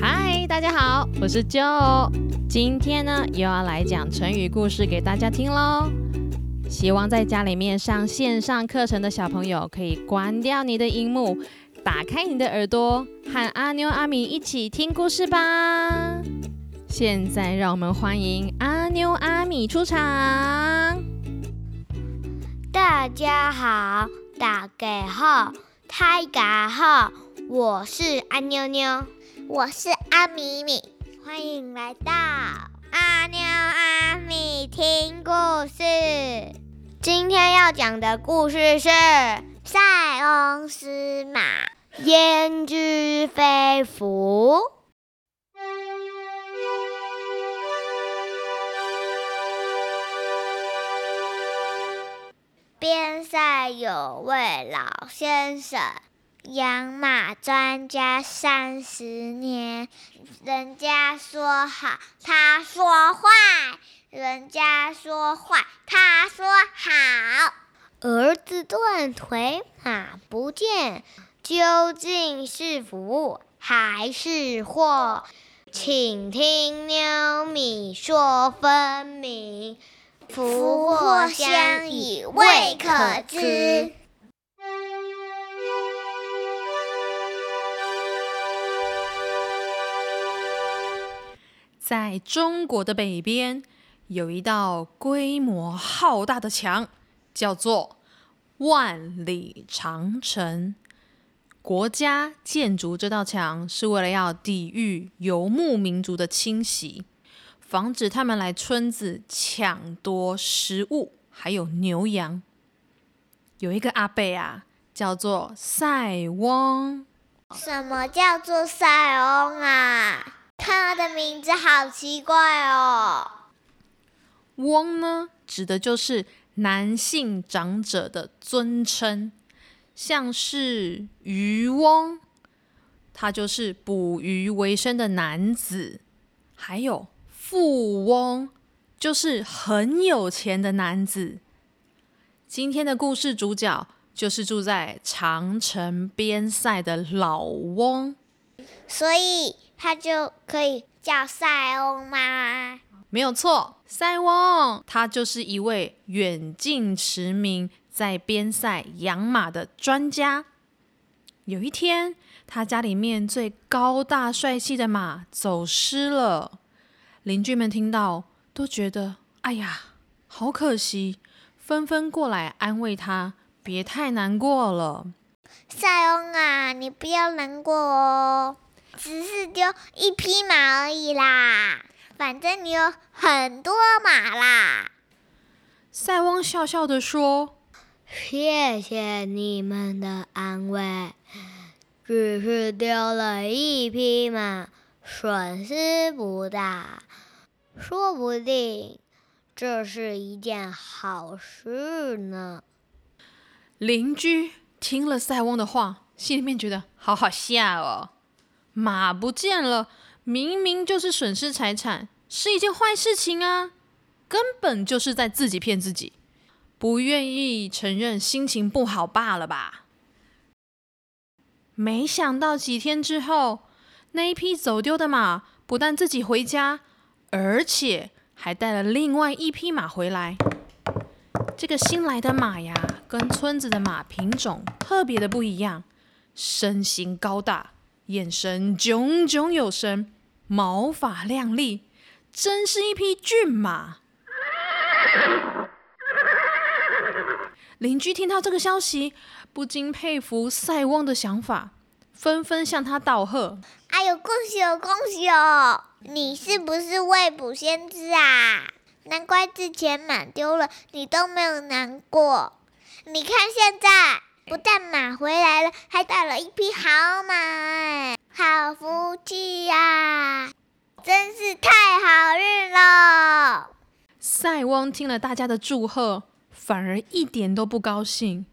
嗨，大家好，我是 Jo。今天呢，又要来讲成语故事给大家听喽。希望在家里面上线上课程的小朋友，可以关掉你的荧幕，打开你的耳朵，和阿妞阿米一起听故事吧。现在让我们欢迎阿妞阿米出场。大家好，大家好，大家好，我是阿妞妞，我是阿米米，欢迎来到阿妞阿米听故事。今天要讲的故事是《塞翁失马，焉知非福》。边塞有位老先生，养马专家三十年。人家说好，他说坏；人家说坏，他说好。儿子断腿，马不见，究竟是福还是祸？请听妞米说分明。福祸相依，未可知。在中国的北边，有一道规模浩大的墙，叫做万里长城。国家建筑这道墙，是为了要抵御游牧民族的侵袭。防止他们来村子抢夺食物，还有牛羊。有一个阿伯啊，叫做塞翁。什么叫做塞翁啊？他的名字好奇怪哦。翁呢，指的就是男性长者的尊称，像是渔翁，他就是捕鱼为生的男子，还有。富翁就是很有钱的男子。今天的故事主角就是住在长城边塞的老翁，所以他就可以叫塞翁吗？没有错，塞翁他就是一位远近驰名，在边塞养马的专家。有一天，他家里面最高大帅气的马走失了。邻居们听到，都觉得哎呀，好可惜，纷纷过来安慰他，别太难过了。塞翁啊，你不要难过哦，只是丢一匹马而已啦，反正你有很多马啦。塞翁笑笑的说：“谢谢你们的安慰，只是丢了一匹马。”损失不大，说不定这是一件好事呢。邻居听了塞翁的话，心里面觉得好好笑哦。马不见了，明明就是损失财产，是一件坏事情啊，根本就是在自己骗自己，不愿意承认心情不好罢了吧。没想到几天之后。那一匹走丢的马不但自己回家，而且还带了另外一匹马回来。这个新来的马呀，跟村子的马品种特别的不一样，身形高大，眼神炯炯有神，毛发亮丽，真是一匹骏马。邻居听到这个消息，不禁佩服塞翁的想法。纷纷向他道贺。哎呦，恭喜哦，恭喜哦！你是不是未卜先知啊？难怪之前马丢了，你都没有难过。你看现在，不但马回来了，还带了一匹好马，好福气呀！真是太好运了。塞翁听了大家的祝贺，反而一点都不高兴，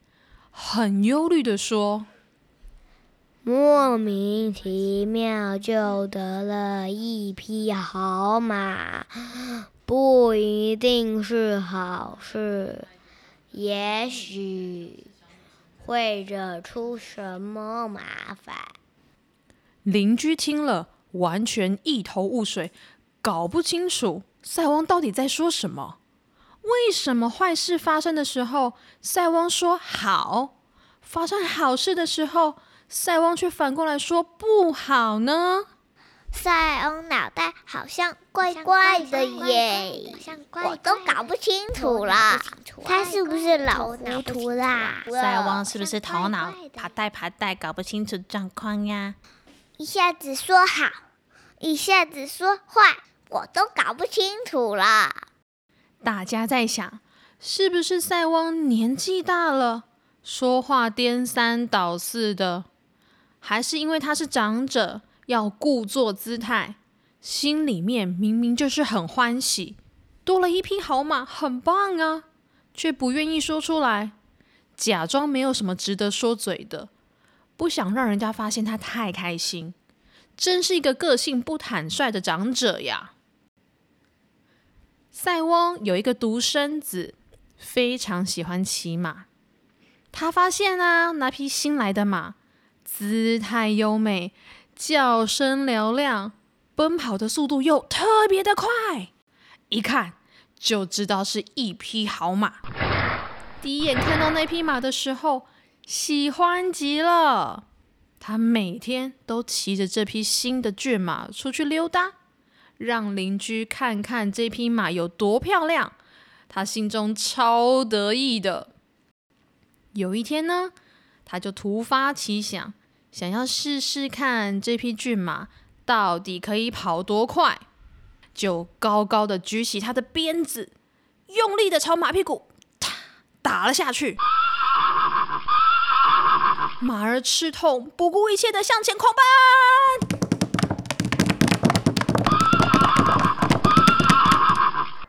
很忧虑的说。莫名其妙就得了一匹好马，不一定是好事，也许会惹出什么麻烦。邻居听了，完全一头雾水，搞不清楚塞翁到底在说什么。为什么坏事发生的时候，塞翁说好；发生好事的时候，塞翁却反过来说不好呢？塞翁脑袋好像怪怪的耶，我都搞不清楚了，他是不是老糊涂啦？塞翁是不是头脑爬带爬带，搞不清楚状况呀？一下子说好，一下子说坏，我都搞不清楚了。大家在想，是不是塞翁年纪大了，说话颠三倒四的？还是因为他是长者？要故作姿态，心里面明明就是很欢喜，多了一匹好马，很棒啊，却不愿意说出来，假装没有什么值得说嘴的，不想让人家发现他太开心，真是一个个性不坦率的长者呀。塞翁有一个独生子，非常喜欢骑马，他发现啊，那匹新来的马姿态优美。叫声嘹亮，奔跑的速度又特别的快，一看就知道是一匹好马。第一眼看到那匹马的时候，喜欢极了。他每天都骑着这匹新的骏马出去溜达，让邻居看看这匹马有多漂亮。他心中超得意的。有一天呢，他就突发奇想。想要试试看这匹骏马到底可以跑多快，就高高的举起它的鞭子，用力的朝马屁股打了下去。马儿吃痛，不顾一切的向前狂奔。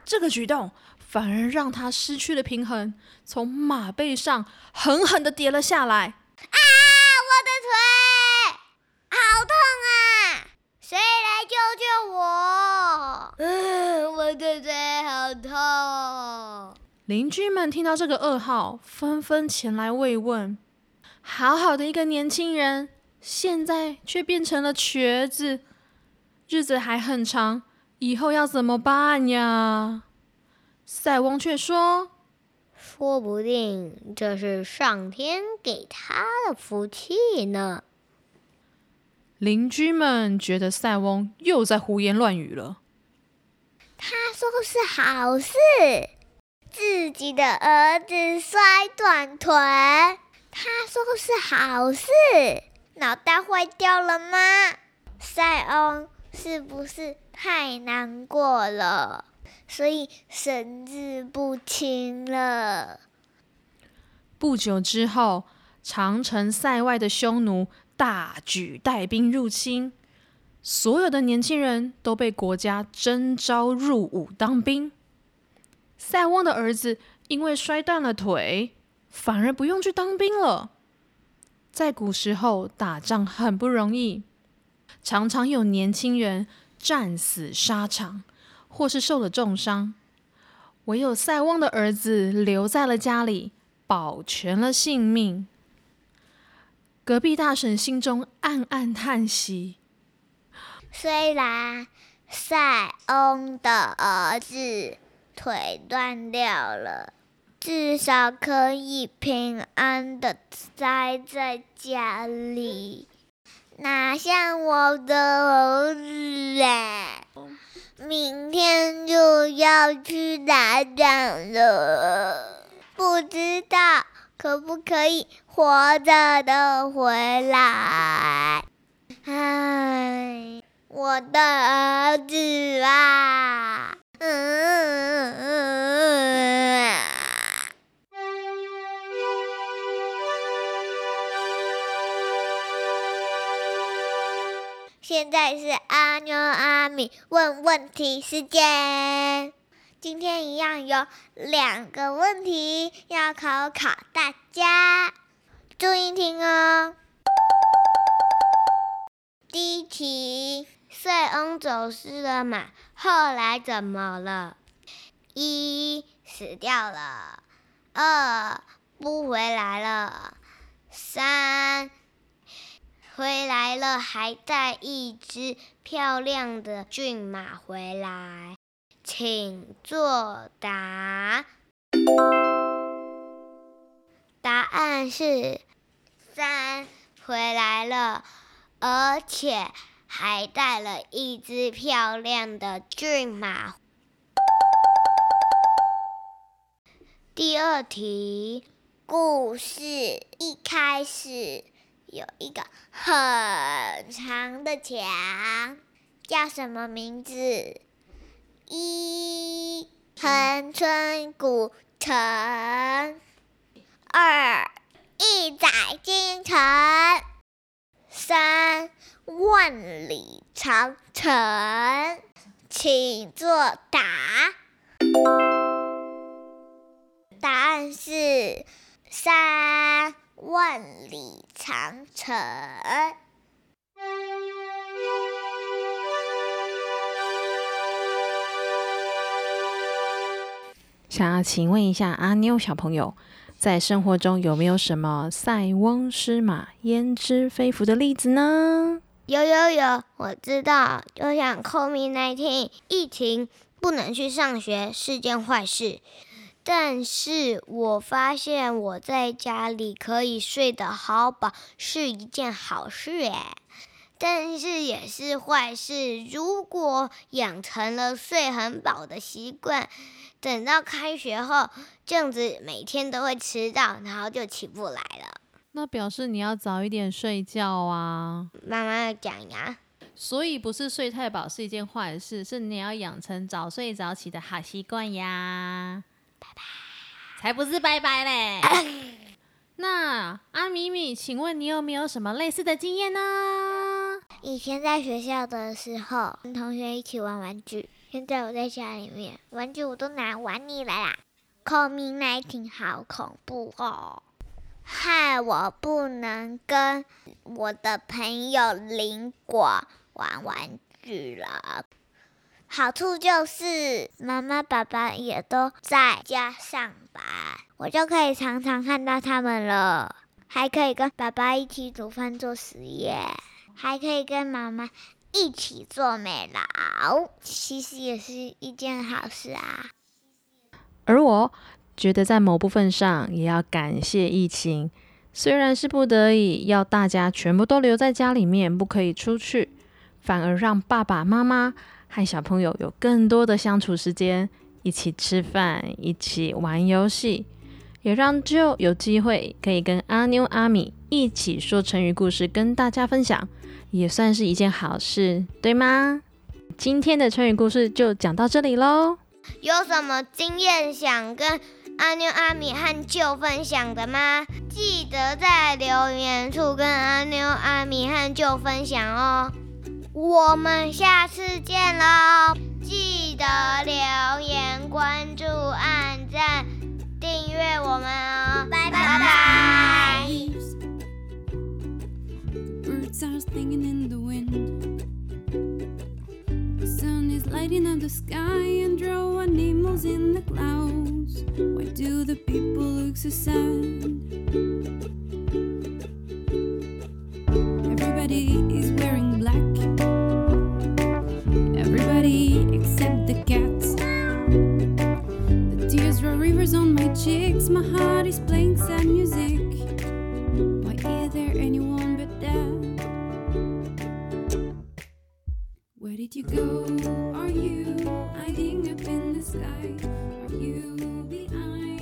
这个举动反而让他失去了平衡，从马背上狠狠的跌了下来。腿腿好痛！邻居们听到这个噩耗，纷纷前来慰问。好好的一个年轻人，现在却变成了瘸子，日子还很长，以后要怎么办呀？塞翁却说：“说不定这是上天给他的福气呢。”邻居们觉得塞翁又在胡言乱语了。他说是好事，自己的儿子摔断腿。他说是好事，脑袋坏掉了吗？塞翁是不是太难过了，所以神志不清了？不久之后，长城塞外的匈奴大举带兵入侵。所有的年轻人都被国家征召入伍当兵。塞翁的儿子因为摔断了腿，反而不用去当兵了。在古时候打仗很不容易，常常有年轻人战死沙场，或是受了重伤，唯有塞翁的儿子留在了家里，保全了性命。隔壁大婶心中暗暗叹息。虽然塞翁的儿子腿断掉了，至少可以平安的待在家里，哪像我的儿子哎，明天就要去打仗了，不知道可不可以活着的回来，唉。我的儿子啊！现在是阿妞阿米问问题时间。今天一样有两个问题要考考大家，注意听哦。第一题。塞翁走失了马，后来怎么了？一死掉了，二不回来了，三回来了，还带一只漂亮的骏马回来，请作答。答案是三，回来了，而且还带了一只漂亮的骏马。第二题，故事一开始有一个很长的墙，叫什么名字？一恒春古城，二一载京城，三万里长城。请作答。答案是三万里长城。想要请问一下阿妞小朋友，在生活中有没有什么塞翁失马焉知非福的例子呢？有有有，我知道，就像 COVID-19 疫情不能去上学是件坏事，但是我发现我在家里可以睡得好饱是一件好事诶。但是也是坏事，如果养成了睡很饱的习惯。等到开学后，这样子每天都会迟到，然后就起不来了。那表示你要早一点睡觉啊！妈妈要讲呀。所以不是睡太饱是一件坏事，是你要养成早睡早起的好习惯呀。拜拜。才不是拜拜嘞！那阿米米，请问你有没有什么类似的经验呢？以前在学校的时候，跟同学一起玩玩具。现在我在家里面，玩具我都拿玩腻了啦。COVID nineteen 好恐怖哦，害我不能跟我的朋友林果玩玩具了。好处就是妈妈爸爸也都在家上班，我就可以常常看到他们了，还可以跟爸爸一起煮饭做实验，还可以跟妈妈。一起做美劳，其实也是一件好事啊。而我觉得，在某部分上也要感谢疫情，虽然是不得已要大家全部都留在家里面，不可以出去，反而让爸爸妈妈和小朋友有更多的相处时间，一起吃饭，一起玩游戏，也让就有机会可以跟阿妞阿米一起说成语故事，跟大家分享。也算是一件好事，对吗？今天的成语故事就讲到这里喽。有什么经验想跟阿妞、阿米和舅分享的吗？记得在留言处跟阿妞、阿米和舅分享哦。我们下次见喽！记得留言、关注、按赞、订阅我们哦。拜拜。stars singing in the wind. The sun is lighting up the sky and draw animals in the clouds. Why do the people look so sad? Everybody is wearing black. Everybody except the cats. The tears roll rivers on my cheeks. My heart is playing sad music. did you go? Are you hiding up in the sky? Are you behind?